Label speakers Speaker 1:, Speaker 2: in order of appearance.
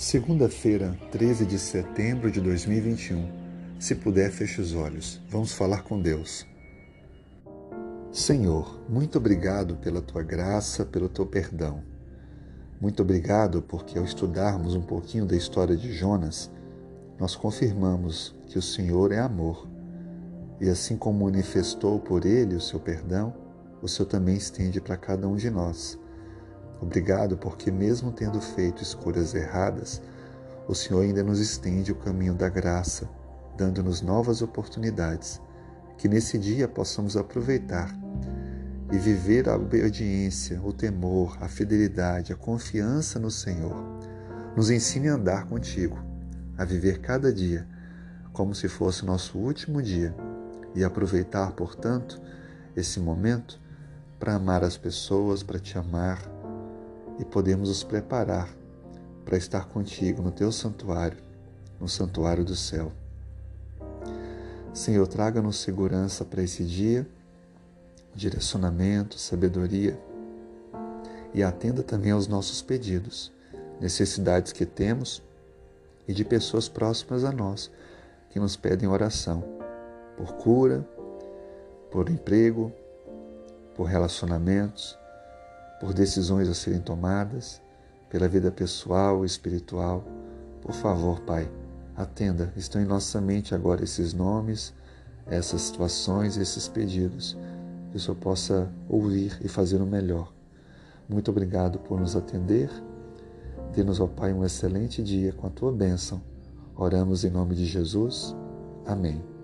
Speaker 1: Segunda-feira, 13 de setembro de 2021. Se puder, feche os olhos. Vamos falar com Deus. Senhor, muito obrigado pela tua graça, pelo teu perdão. Muito obrigado porque, ao estudarmos um pouquinho da história de Jonas, nós confirmamos que o Senhor é amor. E assim como manifestou por ele o seu perdão, o Senhor também estende para cada um de nós. Obrigado porque, mesmo tendo feito escolhas erradas, o Senhor ainda nos estende o caminho da graça, dando-nos novas oportunidades, que nesse dia possamos aproveitar e viver a obediência, o temor, a fidelidade, a confiança no Senhor. Nos ensine a andar contigo, a viver cada dia como se fosse nosso último dia e aproveitar, portanto, esse momento para amar as pessoas, para te amar e podemos nos preparar para estar contigo no teu santuário, no santuário do céu. Senhor, traga-nos segurança para esse dia, direcionamento, sabedoria e atenda também aos nossos pedidos, necessidades que temos e de pessoas próximas a nós que nos pedem oração por cura, por emprego, por relacionamentos, por decisões a serem tomadas, pela vida pessoal e espiritual. Por favor, Pai, atenda. Estão em nossa mente agora esses nomes, essas situações, esses pedidos. Que o Senhor possa ouvir e fazer o melhor. Muito obrigado por nos atender. Dê-nos, ó Pai, um excelente dia com a tua bênção. Oramos em nome de Jesus. Amém.